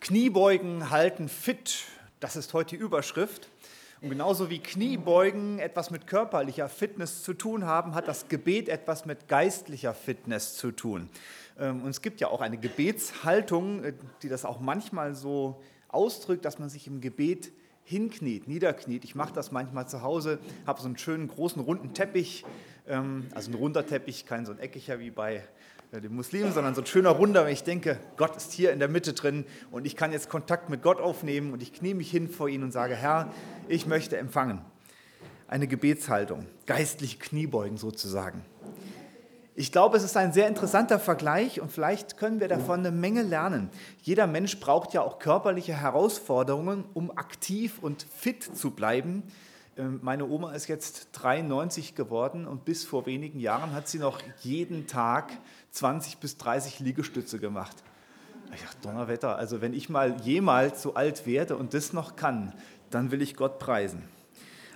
Kniebeugen halten fit, das ist heute die Überschrift. Und genauso wie Kniebeugen etwas mit körperlicher Fitness zu tun haben, hat das Gebet etwas mit geistlicher Fitness zu tun. Ähm, und es gibt ja auch eine Gebetshaltung, äh, die das auch manchmal so ausdrückt, dass man sich im Gebet hinkniet, niederkniet. Ich mache das manchmal zu Hause, habe so einen schönen großen runden Teppich, ähm, also ein runder Teppich, kein so ein eckiger wie bei den Muslimen, sondern so ein schöner Runder, wenn ich denke, Gott ist hier in der Mitte drin und ich kann jetzt Kontakt mit Gott aufnehmen und ich knie mich hin vor ihn und sage, Herr, ich möchte empfangen. Eine Gebetshaltung, geistliche Kniebeugen sozusagen. Ich glaube, es ist ein sehr interessanter Vergleich und vielleicht können wir davon eine Menge lernen. Jeder Mensch braucht ja auch körperliche Herausforderungen, um aktiv und fit zu bleiben. Ähm, meine Oma ist jetzt 93 geworden und bis vor wenigen Jahren hat sie noch jeden Tag 20 bis 30 Liegestütze gemacht. Ich Donnerwetter, also wenn ich mal jemals so alt werde und das noch kann, dann will ich Gott preisen.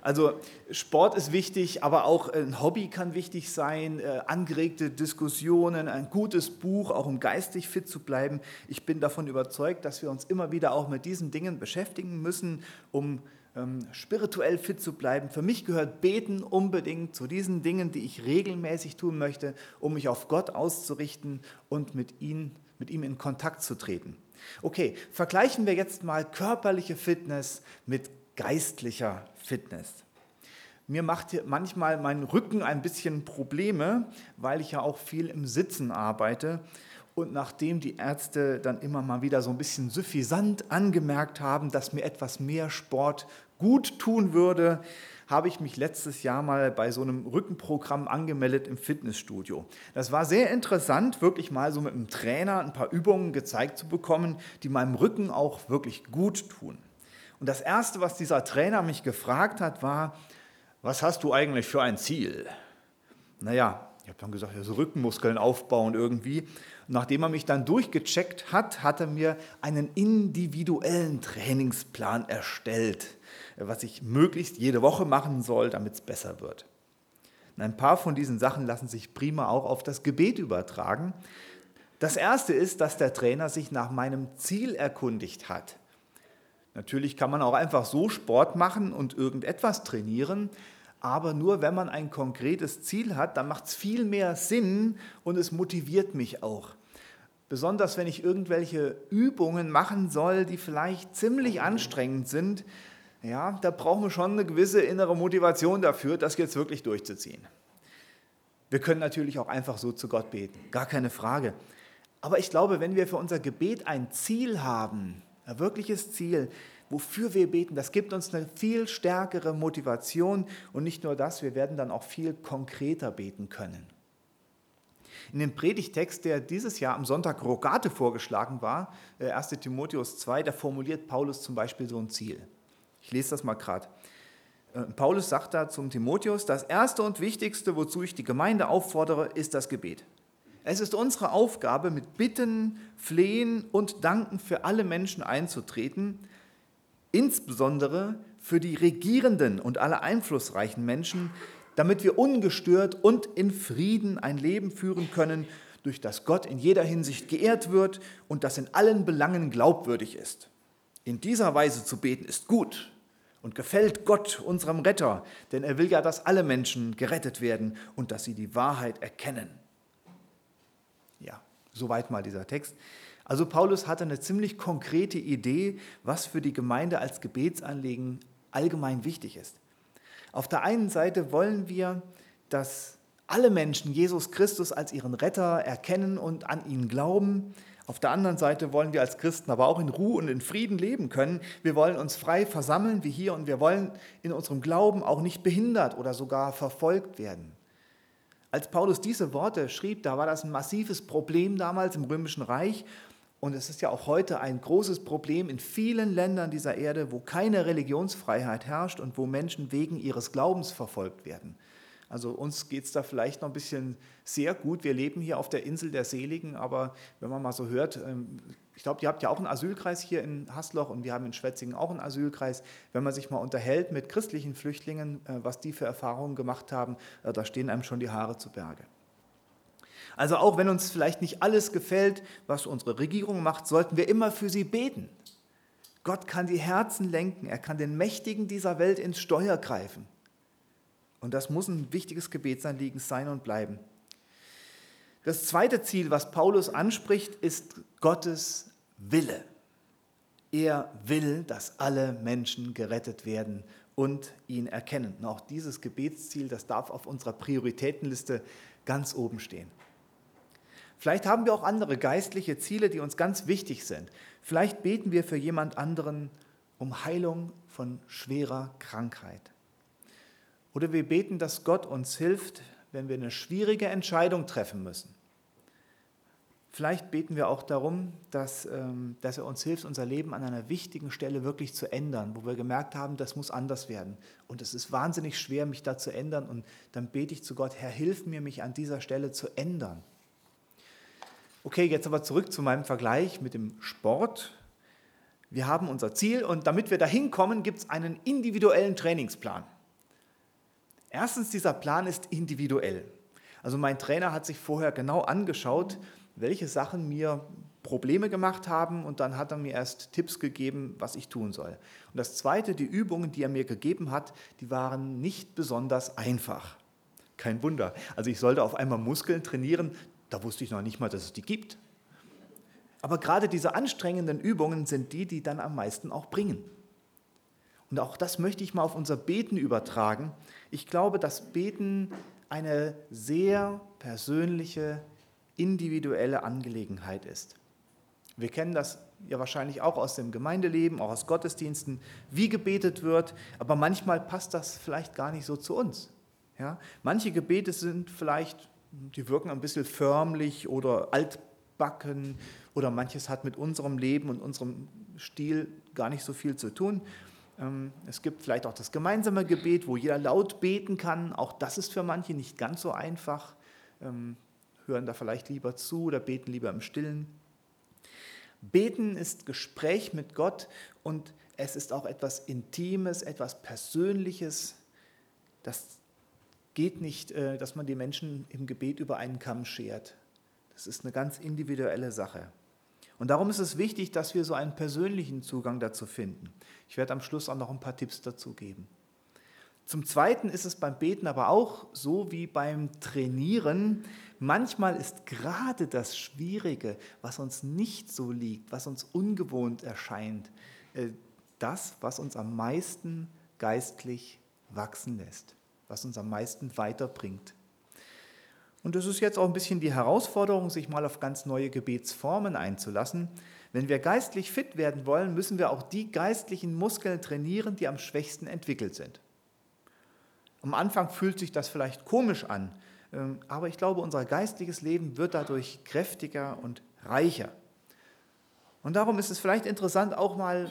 Also Sport ist wichtig, aber auch ein Hobby kann wichtig sein, äh, angeregte Diskussionen, ein gutes Buch, auch um geistig fit zu bleiben. Ich bin davon überzeugt, dass wir uns immer wieder auch mit diesen Dingen beschäftigen müssen, um spirituell fit zu bleiben. Für mich gehört Beten unbedingt zu diesen Dingen, die ich regelmäßig tun möchte, um mich auf Gott auszurichten und mit ihm, mit ihm in Kontakt zu treten. Okay, vergleichen wir jetzt mal körperliche Fitness mit geistlicher Fitness. Mir macht manchmal mein Rücken ein bisschen Probleme, weil ich ja auch viel im Sitzen arbeite. Und nachdem die Ärzte dann immer mal wieder so ein bisschen suffisant angemerkt haben, dass mir etwas mehr Sport gut tun würde, habe ich mich letztes Jahr mal bei so einem Rückenprogramm angemeldet im Fitnessstudio. Das war sehr interessant, wirklich mal so mit einem Trainer ein paar Übungen gezeigt zu bekommen, die meinem Rücken auch wirklich gut tun. Und das Erste, was dieser Trainer mich gefragt hat, war, was hast du eigentlich für ein Ziel? Naja, ich habe dann gesagt, ja, so Rückenmuskeln aufbauen irgendwie. Nachdem er mich dann durchgecheckt hat, hat er mir einen individuellen Trainingsplan erstellt was ich möglichst jede Woche machen soll, damit es besser wird. Und ein paar von diesen Sachen lassen sich prima auch auf das Gebet übertragen. Das erste ist, dass der Trainer sich nach meinem Ziel erkundigt hat. Natürlich kann man auch einfach so Sport machen und irgendetwas trainieren, aber nur wenn man ein konkretes Ziel hat, dann macht es viel mehr Sinn und es motiviert mich auch. Besonders wenn ich irgendwelche Übungen machen soll, die vielleicht ziemlich anstrengend sind, ja, da brauchen wir schon eine gewisse innere Motivation dafür, das jetzt wirklich durchzuziehen. Wir können natürlich auch einfach so zu Gott beten, gar keine Frage. Aber ich glaube, wenn wir für unser Gebet ein Ziel haben, ein wirkliches Ziel, wofür wir beten, das gibt uns eine viel stärkere Motivation und nicht nur das, wir werden dann auch viel konkreter beten können. In dem Predigtext, der dieses Jahr am Sonntag Rogate vorgeschlagen war, 1 äh, Timotheus 2, da formuliert Paulus zum Beispiel so ein Ziel. Ich lese das mal gerade. Äh, Paulus sagt da zum Timotheus, das Erste und Wichtigste, wozu ich die Gemeinde auffordere, ist das Gebet. Es ist unsere Aufgabe, mit Bitten, Flehen und Danken für alle Menschen einzutreten, insbesondere für die Regierenden und alle einflussreichen Menschen, damit wir ungestört und in Frieden ein Leben führen können, durch das Gott in jeder Hinsicht geehrt wird und das in allen Belangen glaubwürdig ist. In dieser Weise zu beten ist gut und gefällt Gott, unserem Retter, denn er will ja, dass alle Menschen gerettet werden und dass sie die Wahrheit erkennen. Ja, soweit mal dieser Text. Also Paulus hatte eine ziemlich konkrete Idee, was für die Gemeinde als Gebetsanliegen allgemein wichtig ist. Auf der einen Seite wollen wir, dass alle Menschen Jesus Christus als ihren Retter erkennen und an ihn glauben. Auf der anderen Seite wollen wir als Christen aber auch in Ruhe und in Frieden leben können. Wir wollen uns frei versammeln wie hier und wir wollen in unserem Glauben auch nicht behindert oder sogar verfolgt werden. Als Paulus diese Worte schrieb, da war das ein massives Problem damals im Römischen Reich und es ist ja auch heute ein großes Problem in vielen Ländern dieser Erde, wo keine Religionsfreiheit herrscht und wo Menschen wegen ihres Glaubens verfolgt werden. Also uns geht es da vielleicht noch ein bisschen sehr gut. Wir leben hier auf der Insel der Seligen, aber wenn man mal so hört, ähm, ich glaube, ihr habt ja auch einen Asylkreis hier in Hasloch und wir haben in Schwetzingen auch einen Asylkreis. Wenn man sich mal unterhält mit christlichen Flüchtlingen, äh, was die für Erfahrungen gemacht haben, äh, da stehen einem schon die Haare zu Berge. Also auch wenn uns vielleicht nicht alles gefällt, was unsere Regierung macht, sollten wir immer für sie beten. Gott kann die Herzen lenken, er kann den Mächtigen dieser Welt ins Steuer greifen. Und das muss ein wichtiges Gebetsanliegen sein und bleiben. Das zweite Ziel, was Paulus anspricht, ist Gottes Wille. Er will, dass alle Menschen gerettet werden und ihn erkennen. Und auch dieses Gebetsziel, das darf auf unserer Prioritätenliste ganz oben stehen. Vielleicht haben wir auch andere geistliche Ziele, die uns ganz wichtig sind. Vielleicht beten wir für jemand anderen um Heilung von schwerer Krankheit. Oder wir beten, dass Gott uns hilft, wenn wir eine schwierige Entscheidung treffen müssen. Vielleicht beten wir auch darum, dass, ähm, dass er uns hilft, unser Leben an einer wichtigen Stelle wirklich zu ändern, wo wir gemerkt haben, das muss anders werden. Und es ist wahnsinnig schwer, mich da zu ändern. Und dann bete ich zu Gott, Herr, hilf mir, mich an dieser Stelle zu ändern. Okay, jetzt aber zurück zu meinem Vergleich mit dem Sport. Wir haben unser Ziel und damit wir dahin kommen, gibt es einen individuellen Trainingsplan. Erstens, dieser Plan ist individuell. Also mein Trainer hat sich vorher genau angeschaut, welche Sachen mir Probleme gemacht haben und dann hat er mir erst Tipps gegeben, was ich tun soll. Und das Zweite, die Übungen, die er mir gegeben hat, die waren nicht besonders einfach. Kein Wunder. Also ich sollte auf einmal Muskeln trainieren, da wusste ich noch nicht mal, dass es die gibt. Aber gerade diese anstrengenden Übungen sind die, die dann am meisten auch bringen. Und auch das möchte ich mal auf unser Beten übertragen. Ich glaube, dass Beten eine sehr persönliche individuelle Angelegenheit ist. Wir kennen das ja wahrscheinlich auch aus dem Gemeindeleben, auch aus Gottesdiensten, wie gebetet wird, aber manchmal passt das vielleicht gar nicht so zu uns. Ja? Manche Gebete sind vielleicht, die wirken ein bisschen förmlich oder altbacken oder manches hat mit unserem Leben und unserem Stil gar nicht so viel zu tun. Ähm, es gibt vielleicht auch das gemeinsame Gebet, wo jeder laut beten kann. Auch das ist für manche nicht ganz so einfach. Ähm, hören da vielleicht lieber zu oder beten lieber im Stillen. Beten ist Gespräch mit Gott und es ist auch etwas Intimes, etwas Persönliches. Das geht nicht, äh, dass man die Menschen im Gebet über einen Kamm schert. Das ist eine ganz individuelle Sache. Und darum ist es wichtig, dass wir so einen persönlichen Zugang dazu finden. Ich werde am Schluss auch noch ein paar Tipps dazu geben. Zum Zweiten ist es beim Beten aber auch so wie beim Trainieren. Manchmal ist gerade das Schwierige, was uns nicht so liegt, was uns ungewohnt erscheint, äh, das, was uns am meisten geistlich wachsen lässt, was uns am meisten weiterbringt. Und das ist jetzt auch ein bisschen die Herausforderung, sich mal auf ganz neue Gebetsformen einzulassen. Wenn wir geistlich fit werden wollen, müssen wir auch die geistlichen Muskeln trainieren, die am schwächsten entwickelt sind. Am Anfang fühlt sich das vielleicht komisch an, ähm, aber ich glaube, unser geistliches Leben wird dadurch kräftiger und reicher. Und darum ist es vielleicht interessant, auch mal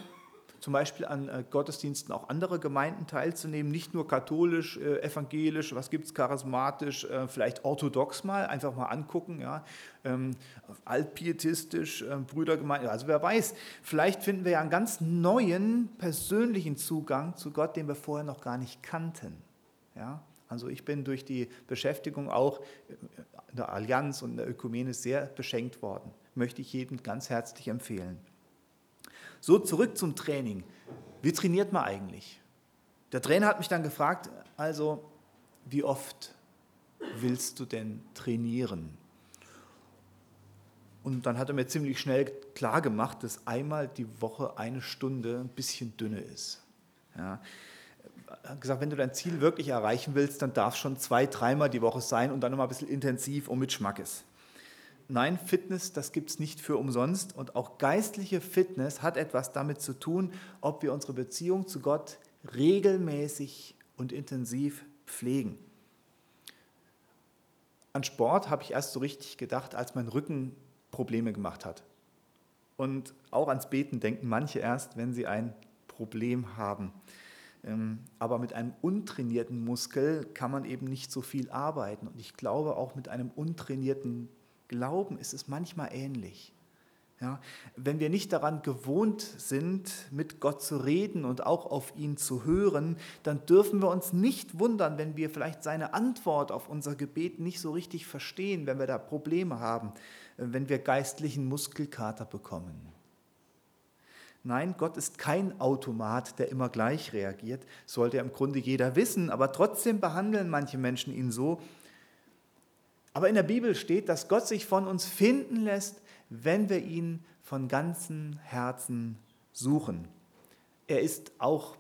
zum Beispiel an äh, Gottesdiensten auch andere Gemeinden teilzunehmen, nicht nur katholisch, äh, evangelisch, was gibt es charismatisch, äh, vielleicht orthodox mal, einfach mal angucken, ja, ähm, altpietistisch, Brüdergemeinde, also wer weiß, vielleicht finden wir ja einen ganz neuen persönlichen Zugang zu Gott, den wir vorher noch gar nicht kannten. Ja? Also ich bin durch die Beschäftigung auch in der Allianz und in der Ökumene sehr beschenkt worden. Möchte ich jedem ganz herzlich empfehlen. So, zurück zum Training. Wie trainiert man eigentlich? Der Trainer hat mich dann gefragt, also wie oft willst du denn trainieren? Und dann hat er mir ziemlich schnell klar gemacht, dass einmal die Woche eine Stunde ein bisschen dünne ist. Ja hat gesagt, wenn du dein Ziel wirklich erreichen willst, dann darf es schon zwei, dreimal die Woche sein und dann nochmal ein bisschen intensiv und mit Schmackes. Nein, Fitness, das gibt es nicht für umsonst und auch geistliche Fitness hat etwas damit zu tun, ob wir unsere Beziehung zu Gott regelmäßig und intensiv pflegen. An Sport habe ich erst so richtig gedacht, als mein Rücken Probleme gemacht hat. Und auch ans Beten denken manche erst, wenn sie ein Problem haben. Ähm, aber mit einem untrainierten Muskel kann man eben nicht so viel arbeiten. Und ich glaube, auch mit einem untrainierten Glauben ist es manchmal ähnlich. Ja, wenn wir nicht daran gewohnt sind, mit Gott zu reden und auch auf ihn zu hören, dann dürfen wir uns nicht wundern, wenn wir vielleicht seine Antwort auf unser Gebet nicht so richtig verstehen, wenn wir da Probleme haben, wenn wir geistlichen Muskelkater bekommen. Nein, Gott ist kein Automat, der immer gleich reagiert. Sollte im Grunde jeder wissen, aber trotzdem behandeln manche Menschen ihn so. Aber in der Bibel steht, dass Gott sich von uns finden lässt, wenn wir ihn von ganzem Herzen suchen. Er ist auch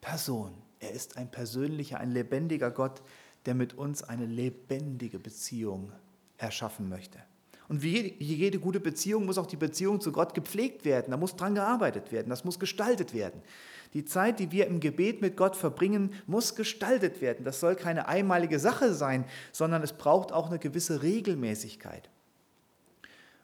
Person. Er ist ein persönlicher, ein lebendiger Gott, der mit uns eine lebendige Beziehung erschaffen möchte. Und wie jede gute Beziehung muss auch die Beziehung zu Gott gepflegt werden. Da muss dran gearbeitet werden. Das muss gestaltet werden. Die Zeit, die wir im Gebet mit Gott verbringen, muss gestaltet werden. Das soll keine einmalige Sache sein, sondern es braucht auch eine gewisse Regelmäßigkeit.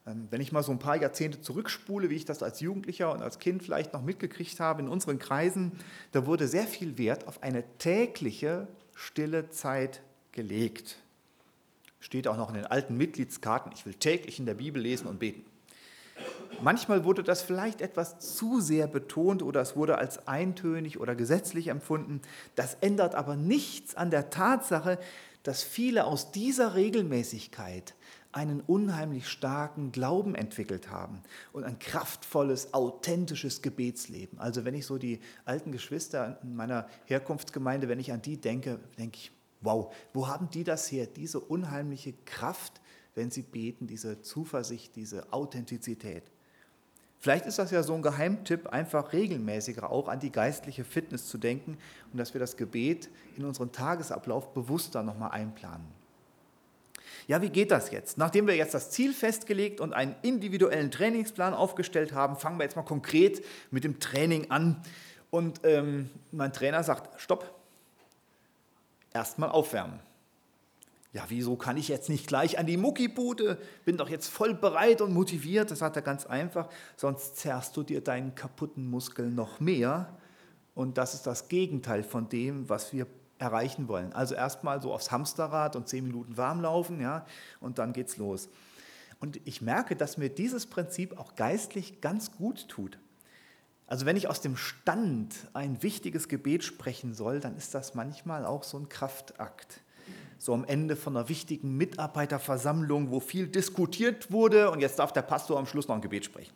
Ähm, wenn ich mal so ein paar Jahrzehnte zurückspule, wie ich das als Jugendlicher und als Kind vielleicht noch mitgekriegt habe in unseren Kreisen, da wurde sehr viel Wert auf eine tägliche stille Zeit gelegt. Steht auch noch in den alten Mitgliedskarten, ich will täglich in der Bibel lesen und beten. Manchmal wurde das vielleicht etwas zu sehr betont oder es wurde als eintönig oder gesetzlich empfunden. Das ändert aber nichts an der Tatsache, dass viele aus dieser Regelmäßigkeit einen unheimlich starken Glauben entwickelt haben und ein kraftvolles, authentisches Gebetsleben. Also wenn ich so die alten Geschwister in meiner Herkunftsgemeinde, wenn ich an die denke, denke ich, wow, wo haben die das her? Diese unheimliche Kraft, wenn sie beten, diese Zuversicht, diese Authentizität. Vielleicht ist das ja so ein Geheimtipp, einfach regelmäßiger auch an die geistliche Fitness zu denken und dass wir das Gebet in unseren Tagesablauf bewusster nochmal einplanen. Ja, wie geht das jetzt? Nachdem wir jetzt das Ziel festgelegt und einen individuellen Trainingsplan aufgestellt haben, fangen wir jetzt mal konkret mit dem Training an. Und ähm, mein Trainer sagt, stopp, erstmal aufwärmen. Ja, wieso kann ich jetzt nicht gleich an die Muckibude? Bin doch jetzt voll bereit und motiviert. Das sagt er ganz einfach. Sonst zerrst du dir deinen kaputten Muskel noch mehr. Und das ist das Gegenteil von dem, was wir erreichen wollen. Also erstmal so aufs Hamsterrad und zehn Minuten warm laufen, ja, und dann geht's los. Und ich merke, dass mir dieses Prinzip auch geistlich ganz gut tut. Also wenn ich aus dem Stand ein wichtiges Gebet sprechen soll, dann ist das manchmal auch so ein Kraftakt. So am Ende von einer wichtigen Mitarbeiterversammlung, wo viel diskutiert wurde und jetzt darf der Pastor am Schluss noch ein Gebet sprechen.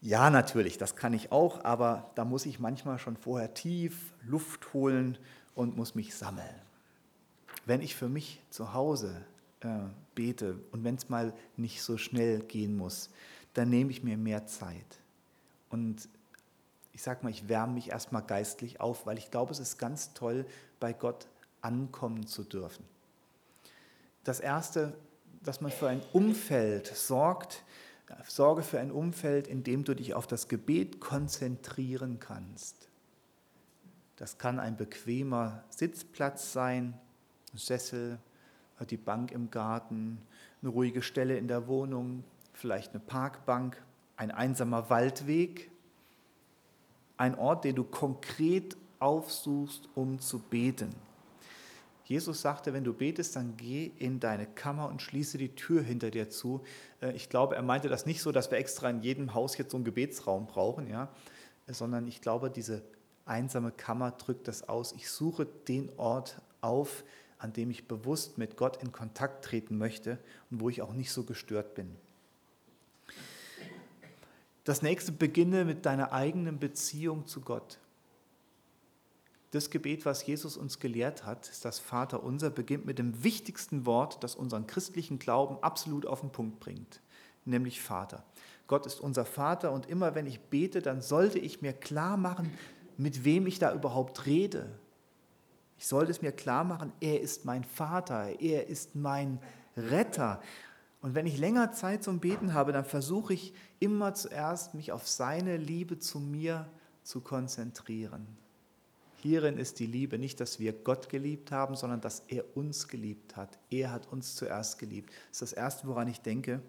Ja, natürlich, das kann ich auch, aber da muss ich manchmal schon vorher tief Luft holen und muss mich sammeln. Wenn ich für mich zu Hause äh, bete und wenn es mal nicht so schnell gehen muss, dann nehme ich mir mehr Zeit. Und ich sage mal, ich wärme mich erstmal geistlich auf, weil ich glaube, es ist ganz toll, bei Gott ankommen zu dürfen. Das Erste, dass man für ein Umfeld sorgt, sorge für ein Umfeld, in dem du dich auf das Gebet konzentrieren kannst. Das kann ein bequemer Sitzplatz sein, ein Sessel, die Bank im Garten, eine ruhige Stelle in der Wohnung, vielleicht eine Parkbank, ein einsamer Waldweg, ein Ort, den du konkret aufsuchst, um zu beten. Jesus sagte, wenn du betest, dann geh in deine Kammer und schließe die Tür hinter dir zu. Äh, ich glaube, er meinte das nicht so, dass wir extra in jedem Haus jetzt so einen Gebetsraum brauchen, ja, sondern ich glaube, diese einsame Kammer drückt das aus. Ich suche den Ort auf, an dem ich bewusst mit Gott in Kontakt treten möchte und wo ich auch nicht so gestört bin. Das nächste beginne mit deiner eigenen Beziehung zu Gott. Das Gebet, was Jesus uns gelehrt hat, ist das Vater unser, beginnt mit dem wichtigsten Wort, das unseren christlichen Glauben absolut auf den Punkt bringt, nämlich Vater. Gott ist unser Vater und immer wenn ich bete, dann sollte ich mir klar machen, mit wem ich da überhaupt rede. Ich sollte es mir klar machen, er ist mein Vater, er ist mein Retter. Und wenn ich länger Zeit zum Beten habe, dann versuche ich immer zuerst, mich auf seine Liebe zu mir zu konzentrieren. Hierin ist die Liebe nicht, dass wir Gott geliebt haben, sondern dass er uns geliebt hat. Er hat uns zuerst geliebt. Das ist das Erste, woran ich denke.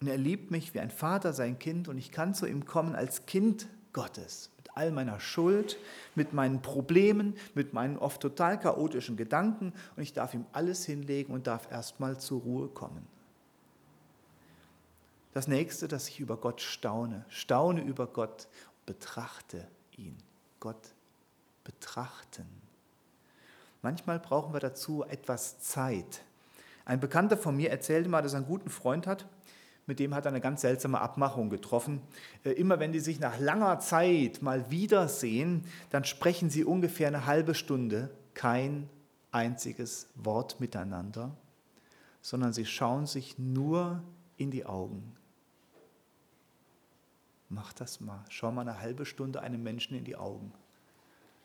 Und er liebt mich wie ein Vater sein Kind und ich kann zu ihm kommen als Kind Gottes all meiner Schuld, mit meinen Problemen, mit meinen oft total chaotischen Gedanken und ich darf ihm alles hinlegen und darf erstmal zur Ruhe kommen. Das nächste, dass ich über Gott staune. Staune über Gott, betrachte ihn. Gott betrachten. Manchmal brauchen wir dazu etwas Zeit. Ein Bekannter von mir erzählte mal, dass er einen guten Freund hat, mit dem hat er eine ganz seltsame Abmachung getroffen. Äh, immer wenn die sich nach langer Zeit mal wiedersehen, dann sprechen sie ungefähr eine halbe Stunde kein einziges Wort miteinander, sondern sie schauen sich nur in die Augen. Mach das mal. Schau mal eine halbe Stunde einem Menschen in die Augen.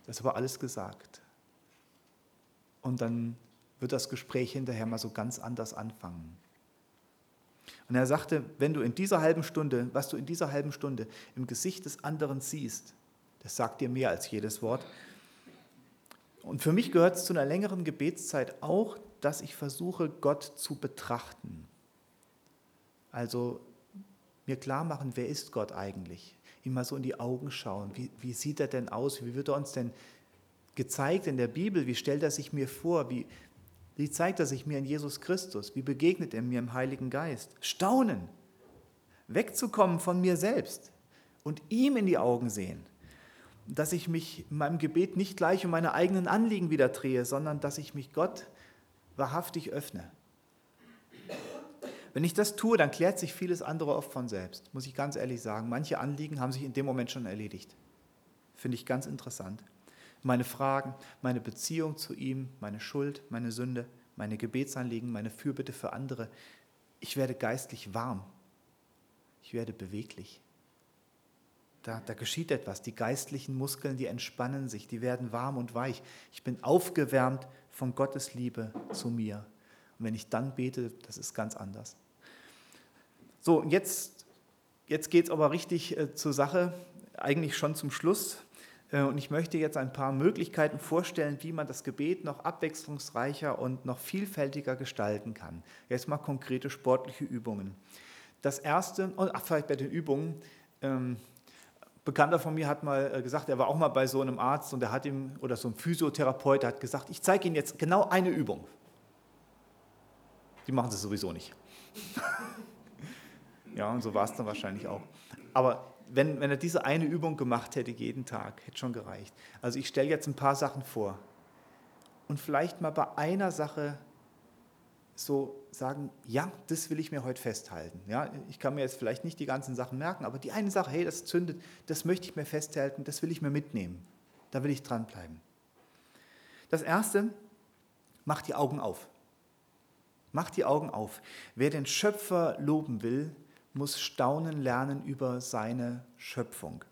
Das war alles gesagt. Und dann wird das Gespräch hinterher mal so ganz anders anfangen. Und er sagte, wenn du in dieser halben Stunde, was du in dieser halben Stunde im Gesicht des anderen siehst, das sagt dir mehr als jedes Wort. Und für mich gehört es zu einer längeren Gebetszeit auch, dass ich versuche, Gott zu betrachten. Also mir klar machen, wer ist Gott eigentlich? Ihm mal so in die Augen schauen. Wie, wie sieht er denn aus? Wie wird er uns denn gezeigt in der Bibel? Wie stellt er sich mir vor? Wie, wie zeigt er sich mir in Jesus Christus? Wie begegnet er mir im Heiligen Geist? Staunen. Wegzukommen von mir selbst und ihm in die Augen sehen. Dass ich mich in meinem Gebet nicht gleich um meine eigenen Anliegen wieder drehe, sondern dass ich mich Gott wahrhaftig öffne. Wenn ich das tue, dann klärt sich vieles andere oft von selbst, muss ich ganz ehrlich sagen. Manche Anliegen haben sich in dem Moment schon erledigt. Finde ich ganz interessant. Meine Fragen, meine Beziehung zu ihm, meine Schuld, meine Sünde, meine Gebetsanliegen, meine Fürbitte für andere. Ich werde geistlich warm. Ich werde beweglich. Da, da geschieht etwas. Die geistlichen Muskeln, die entspannen sich, die werden warm und weich. Ich bin aufgewärmt von Gottes Liebe zu mir. Und wenn ich dann bete, das ist ganz anders. So, jetzt, jetzt geht es aber richtig äh, zur Sache, eigentlich schon zum Schluss. Äh, und ich möchte jetzt ein paar Möglichkeiten vorstellen, wie man das Gebet noch abwechslungsreicher und noch vielfältiger gestalten kann. Jetzt mal konkrete sportliche Übungen. Das erste, oh, ach, vielleicht bei den Übungen. Ähm, Bekannter von mir hat mal äh, gesagt, er war auch mal bei so einem Arzt und er hat ihm, oder so ein Physiotherapeut, hat gesagt, ich zeige Ihnen jetzt genau eine Übung. Die machen sie sowieso nicht. Ja, und so war es dann wahrscheinlich auch. Aber wenn, wenn er diese eine Übung gemacht hätte jeden Tag, hätte schon gereicht. Also ich stelle jetzt ein paar Sachen vor. Und vielleicht mal bei einer Sache so sagen, ja, das will ich mir heute festhalten. Ja, ich kann mir jetzt vielleicht nicht die ganzen Sachen merken, aber die eine Sache, hey, das zündet, das möchte ich mir festhalten, das will ich mir mitnehmen. Da will ich dranbleiben. Das erste, mach die Augen auf. Mach die Augen auf. Wer den Schöpfer loben will, muss staunen lernen über seine Schöpfung.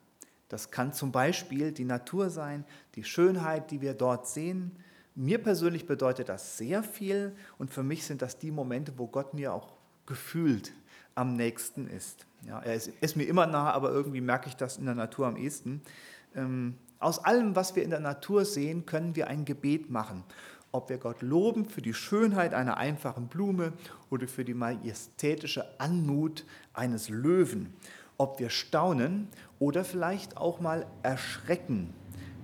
Das kann zum Beispiel die Natur sein, die Schönheit, die wir dort sehen. Mir persönlich bedeutet das sehr viel und für mich sind das die Momente, wo Gott mir auch gefühlt am nächsten ist. Ja, er ist, ist mir immer nah, aber irgendwie merke ich das in der Natur am ehesten. Ähm, aus allem, was wir in der Natur sehen, können wir ein Gebet machen ob wir Gott loben für die Schönheit einer einfachen Blume oder für die majestätische Anmut eines Löwen, ob wir staunen oder vielleicht auch mal erschrecken,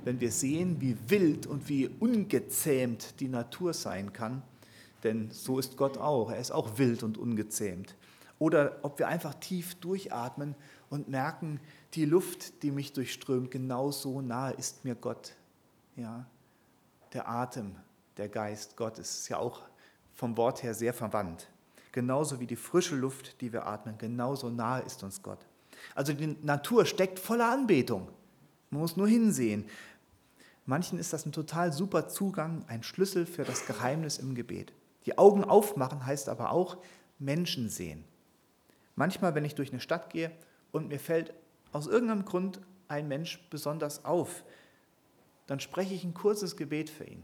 wenn wir sehen, wie wild und wie ungezähmt die Natur sein kann, denn so ist Gott auch, er ist auch wild und ungezähmt. Oder ob wir einfach tief durchatmen und merken, die Luft, die mich durchströmt, genau so nahe ist mir Gott. Ja, der Atem, der Geist Gottes. Ist ja auch vom Wort her sehr verwandt. Genauso wie die frische Luft, die wir atmen, genauso nahe ist uns Gott. Also die Natur steckt voller Anbetung. Man muss nur hinsehen. Manchen ist das ein total super Zugang, ein Schlüssel für das Geheimnis im Gebet. Die Augen aufmachen heißt aber auch Menschen sehen. Manchmal, wenn ich durch eine Stadt gehe und mir fällt aus irgendeinem Grund ein Mensch besonders auf, dann spreche ich ein kurzes Gebet für ihn.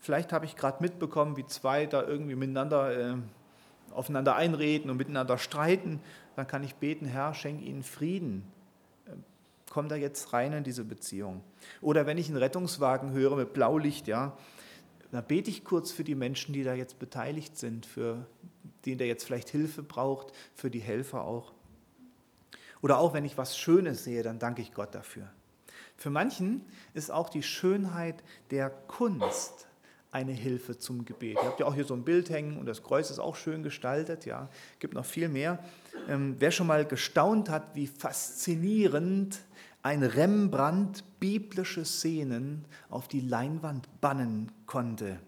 Vielleicht habe ich gerade mitbekommen, wie zwei da irgendwie miteinander äh, aufeinander einreden und miteinander streiten. Dann kann ich beten, Herr, schenk ihnen Frieden. Äh, komm da jetzt rein in diese Beziehung. Oder wenn ich einen Rettungswagen höre mit Blaulicht, ja, dann bete ich kurz für die Menschen, die da jetzt beteiligt sind, für den, der jetzt vielleicht Hilfe braucht, für die Helfer auch. Oder auch wenn ich was Schönes sehe, dann danke ich Gott dafür. Für manchen ist auch die Schönheit der Kunst eine Hilfe zum Gebet. Ihr habt ja auch hier so ein Bild hängen und das Kreuz ist auch schön gestaltet, ja, gibt noch viel mehr. Ähm, wer schon mal gestaunt hat, wie faszinierend ein Rembrandt biblische Szenen auf die Leinwand bannen konnte,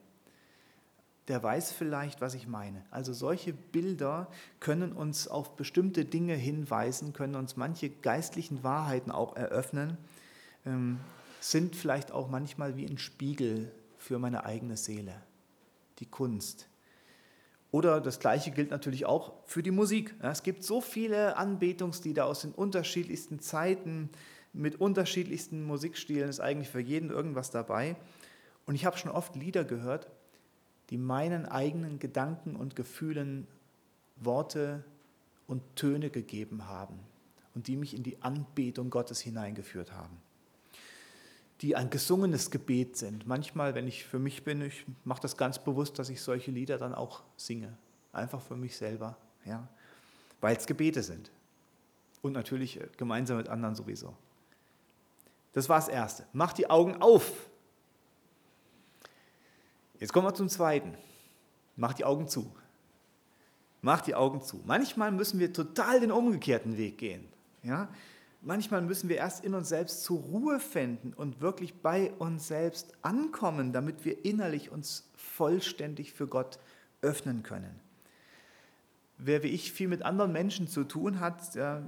der weiß vielleicht, was ich meine. Also solche Bilder können uns auf bestimmte Dinge hinweisen, können uns manche geistlichen Wahrheiten auch eröffnen, ähm, sind vielleicht auch manchmal wie ein Spiegel für meine eigene Seele, die Kunst. Oder das Gleiche gilt natürlich auch für die Musik. Es gibt so viele Anbetungslieder aus den unterschiedlichsten Zeiten mit unterschiedlichsten Musikstilen, ist eigentlich für jeden irgendwas dabei. Und ich habe schon oft Lieder gehört, die meinen eigenen Gedanken und Gefühlen Worte und Töne gegeben haben und die mich in die Anbetung Gottes hineingeführt haben die ein gesungenes Gebet sind. Manchmal, wenn ich für mich bin, ich mache das ganz bewusst, dass ich solche Lieder dann auch singe. Einfach für mich selber, ja? weil es Gebete sind. Und natürlich äh, gemeinsam mit anderen sowieso. Das war das Erste. Mach die Augen auf. Jetzt kommen wir zum Zweiten. Mach die Augen zu. Mach die Augen zu. Manchmal müssen wir total den umgekehrten Weg gehen. Ja? Manchmal müssen wir erst in uns selbst zur Ruhe finden und wirklich bei uns selbst ankommen, damit wir innerlich uns vollständig für Gott öffnen können. Wer wie ich viel mit anderen Menschen zu tun hat, der,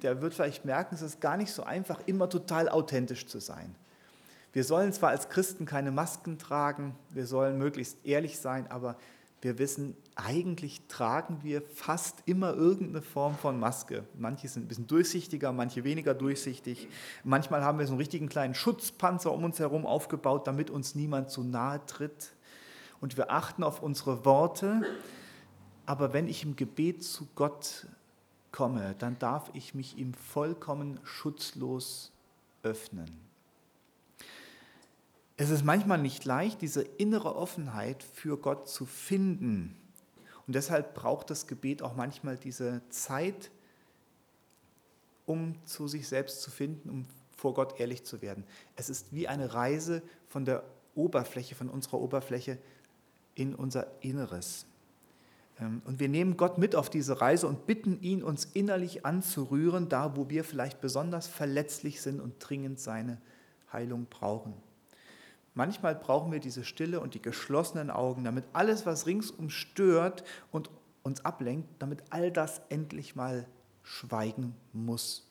der wird vielleicht merken, es ist gar nicht so einfach, immer total authentisch zu sein. Wir sollen zwar als Christen keine Masken tragen, wir sollen möglichst ehrlich sein, aber wir wissen, eigentlich tragen wir fast immer irgendeine Form von Maske. Manche sind ein bisschen durchsichtiger, manche weniger durchsichtig. Manchmal haben wir so einen richtigen kleinen Schutzpanzer um uns herum aufgebaut, damit uns niemand zu nahe tritt. Und wir achten auf unsere Worte. Aber wenn ich im Gebet zu Gott komme, dann darf ich mich ihm vollkommen schutzlos öffnen. Es ist manchmal nicht leicht, diese innere Offenheit für Gott zu finden. Und deshalb braucht das Gebet auch manchmal diese Zeit, um zu sich selbst zu finden, um vor Gott ehrlich zu werden. Es ist wie eine Reise von der Oberfläche, von unserer Oberfläche in unser Inneres. Ähm, und wir nehmen Gott mit auf diese Reise und bitten ihn, uns innerlich anzurühren, da wo wir vielleicht besonders verletzlich sind und dringend seine Heilung brauchen. Manchmal brauchen wir diese Stille und die geschlossenen Augen, damit alles, was ringsum stört und uns ablenkt, damit all das endlich mal schweigen muss.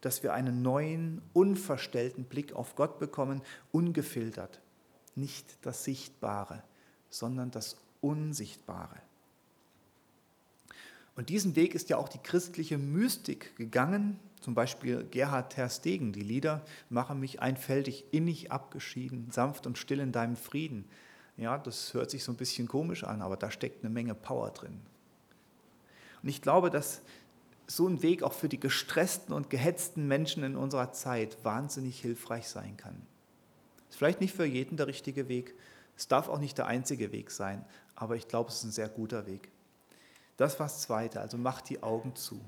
Dass wir einen neuen, unverstellten Blick auf Gott bekommen, ungefiltert. Nicht das Sichtbare, sondern das Unsichtbare. Und diesen Weg ist ja auch die christliche Mystik gegangen, zum Beispiel Gerhard Terstegen, die Lieder machen mich einfältig, innig abgeschieden, sanft und still in deinem Frieden. Ja, das hört sich so ein bisschen komisch an, aber da steckt eine Menge Power drin. Und ich glaube, dass so ein Weg auch für die gestressten und gehetzten Menschen in unserer Zeit wahnsinnig hilfreich sein kann. Ist vielleicht nicht für jeden der richtige Weg, es darf auch nicht der einzige Weg sein, aber ich glaube, es ist ein sehr guter Weg. Das war das Zweite, also macht die Augen zu.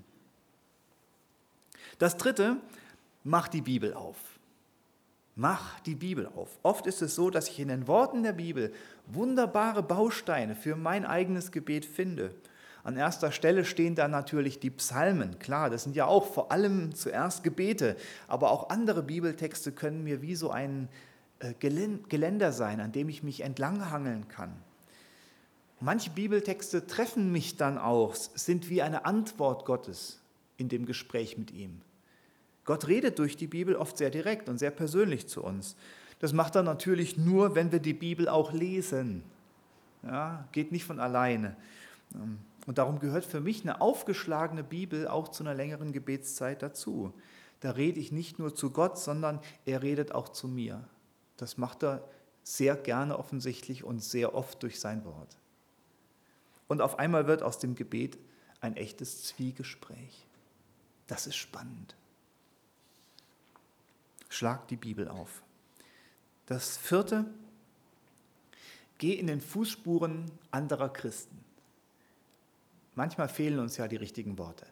Das dritte, mach die Bibel auf. Mach die Bibel auf. Oft ist es so, dass ich in den Worten der Bibel wunderbare Bausteine für mein eigenes Gebet finde. An erster Stelle stehen da natürlich die Psalmen. Klar, das sind ja auch vor allem zuerst Gebete, aber auch andere Bibeltexte können mir wie so ein äh, Geländer sein, an dem ich mich entlanghangeln kann. Manche Bibeltexte treffen mich dann auch, sind wie eine Antwort Gottes in dem Gespräch mit ihm. Gott redet durch die Bibel oft sehr direkt und sehr persönlich zu uns. Das macht er natürlich nur, wenn wir die Bibel auch lesen. Ja, geht nicht von alleine. Und darum gehört für mich eine aufgeschlagene Bibel auch zu einer längeren Gebetszeit dazu. Da rede ich nicht nur zu Gott, sondern er redet auch zu mir. Das macht er sehr gerne offensichtlich und sehr oft durch sein Wort. Und auf einmal wird aus dem Gebet ein echtes Zwiegespräch. Das ist spannend. Schlag die Bibel auf. Das vierte, geh in den Fußspuren anderer Christen. Manchmal fehlen uns ja die richtigen Worte.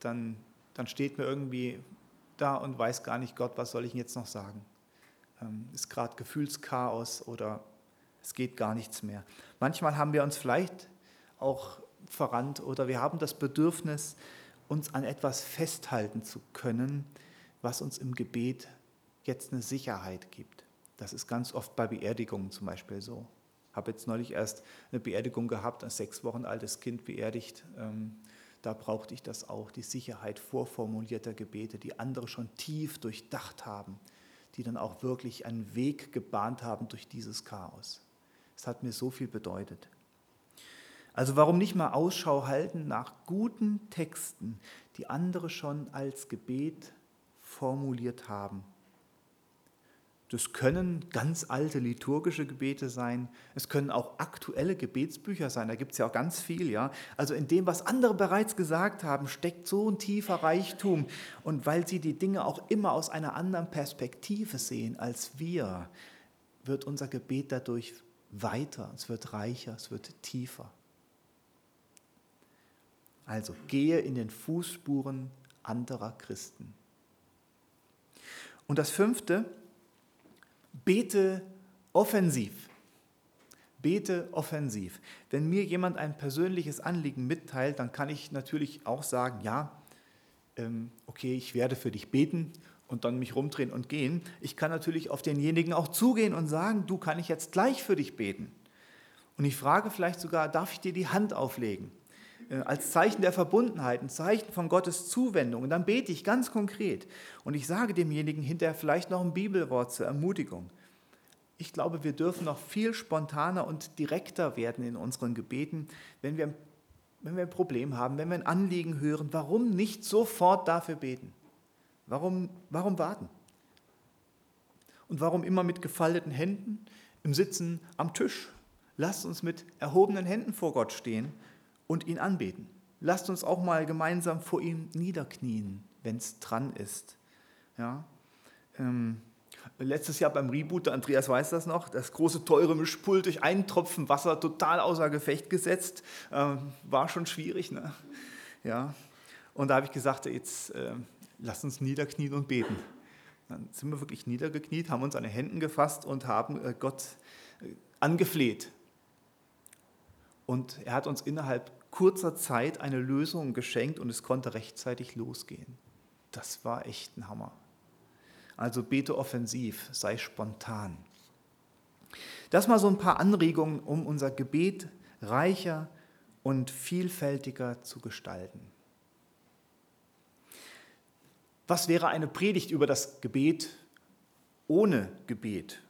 Dann, dann steht mir irgendwie da und weiß gar nicht Gott, was soll ich jetzt noch sagen. ähm, ist gerade Gefühlschaos oder es geht gar nichts mehr. Manchmal haben wir uns vielleicht auch verrannt oder wir haben das Bedürfnis, uns an etwas festhalten zu können, was uns im Gebet jetzt eine Sicherheit gibt. Das ist ganz oft bei Beerdigungen zum Beispiel so. Ich habe jetzt neulich erst eine Beerdigung gehabt, ein sechs Wochen altes Kind beerdigt. Ähm, da brauchte ich das auch, die Sicherheit vorformulierter Gebete, die andere schon tief durchdacht haben, die dann auch wirklich einen Weg gebahnt haben durch dieses Chaos. Es hat mir so viel bedeutet. Also warum nicht mal Ausschau halten nach guten Texten, die andere schon als Gebet formuliert haben das können ganz alte liturgische Gebete sein. Es können auch aktuelle Gebetsbücher sein. Da gibt es ja auch ganz viel. Ja? Also in dem, was andere bereits gesagt haben, steckt so ein tiefer Reichtum. Und weil sie die Dinge auch immer aus einer anderen Perspektive sehen als wir, wird unser Gebet dadurch weiter, es wird reicher, es wird tiefer. Also gehe in den Fußspuren anderer Christen. Und das fünfte, bete offensiv. Bete offensiv. Wenn mir jemand ein persönliches Anliegen mitteilt, dann kann ich natürlich auch sagen, ja, ähm, okay, ich werde für dich beten und dann mich rumdrehen und gehen. Ich kann natürlich auf denjenigen auch zugehen und sagen, du kann ich jetzt gleich für dich beten. Und ich frage vielleicht sogar, darf ich dir die Hand auflegen? Äh, als Zeichen der Verbundenheit, ein Zeichen von Gottes Zuwendung. Und dann bete ich ganz konkret. Und ich sage demjenigen hinterher vielleicht noch ein Bibelwort zur Ermutigung. Ich glaube, wir dürfen noch viel spontaner und direkter werden in unseren Gebeten, wenn wir, wenn wir ein Problem haben, wenn wir ein Anliegen hören. Warum nicht sofort dafür beten? Warum, warum warten? Und warum immer mit gefalteten Händen im Sitzen am Tisch? Lasst uns mit erhobenen Händen vor Gott stehen und ihn anbeten. Lasst uns auch mal gemeinsam vor ihm niederknien, wenn es dran ist. Ja? Ähm, letztes Jahr beim Reboot, der Andreas weiß das noch, das große teure Mischpult durch einen Tropfen Wasser total außer Gefecht gesetzt. Ähm, war schon schwierig. Ne? Ja? Und da habe ich gesagt, jetzt äh, lasst uns niederknien und beten. Dann sind wir wirklich niedergekniet, haben uns an den Händen gefasst und haben äh, Gott äh, angefleht. Und er hat uns innerhalb kurzer Zeit eine Lösung geschenkt und es konnte rechtzeitig losgehen. Das war echt ein Hammer. Also bete offensiv, sei spontan. Das mal so ein paar Anregungen, um unser Gebet reicher und vielfältiger zu gestalten. Was wäre eine Predigt über das Gebet ohne Gebet?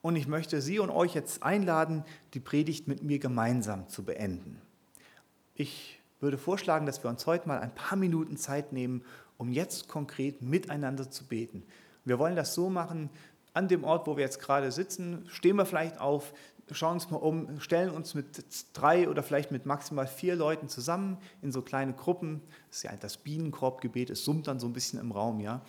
Und ich möchte Sie und euch jetzt einladen, die Predigt mit mir gemeinsam zu beenden. Ich würde vorschlagen, dass wir uns heute mal ein paar Minuten Zeit nehmen, um jetzt konkret miteinander zu beten. Wir wollen das so machen, an dem Ort, wo wir jetzt gerade sitzen, stehen wir vielleicht auf, schauen uns mal um, stellen uns mit drei oder vielleicht mit maximal vier Leuten zusammen in so kleine Gruppen. Das ist ja das Bienenkorbgebet, es summt dann so ein bisschen im Raum, ja.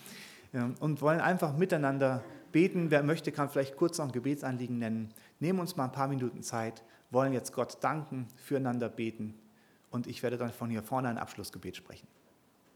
Und wollen einfach miteinander beten. Wer möchte, kann vielleicht kurz noch ein Gebetsanliegen nennen. Nehmen uns mal ein paar Minuten Zeit, wollen jetzt Gott danken, füreinander beten und ich werde dann von hier vorne ein Abschlussgebet sprechen.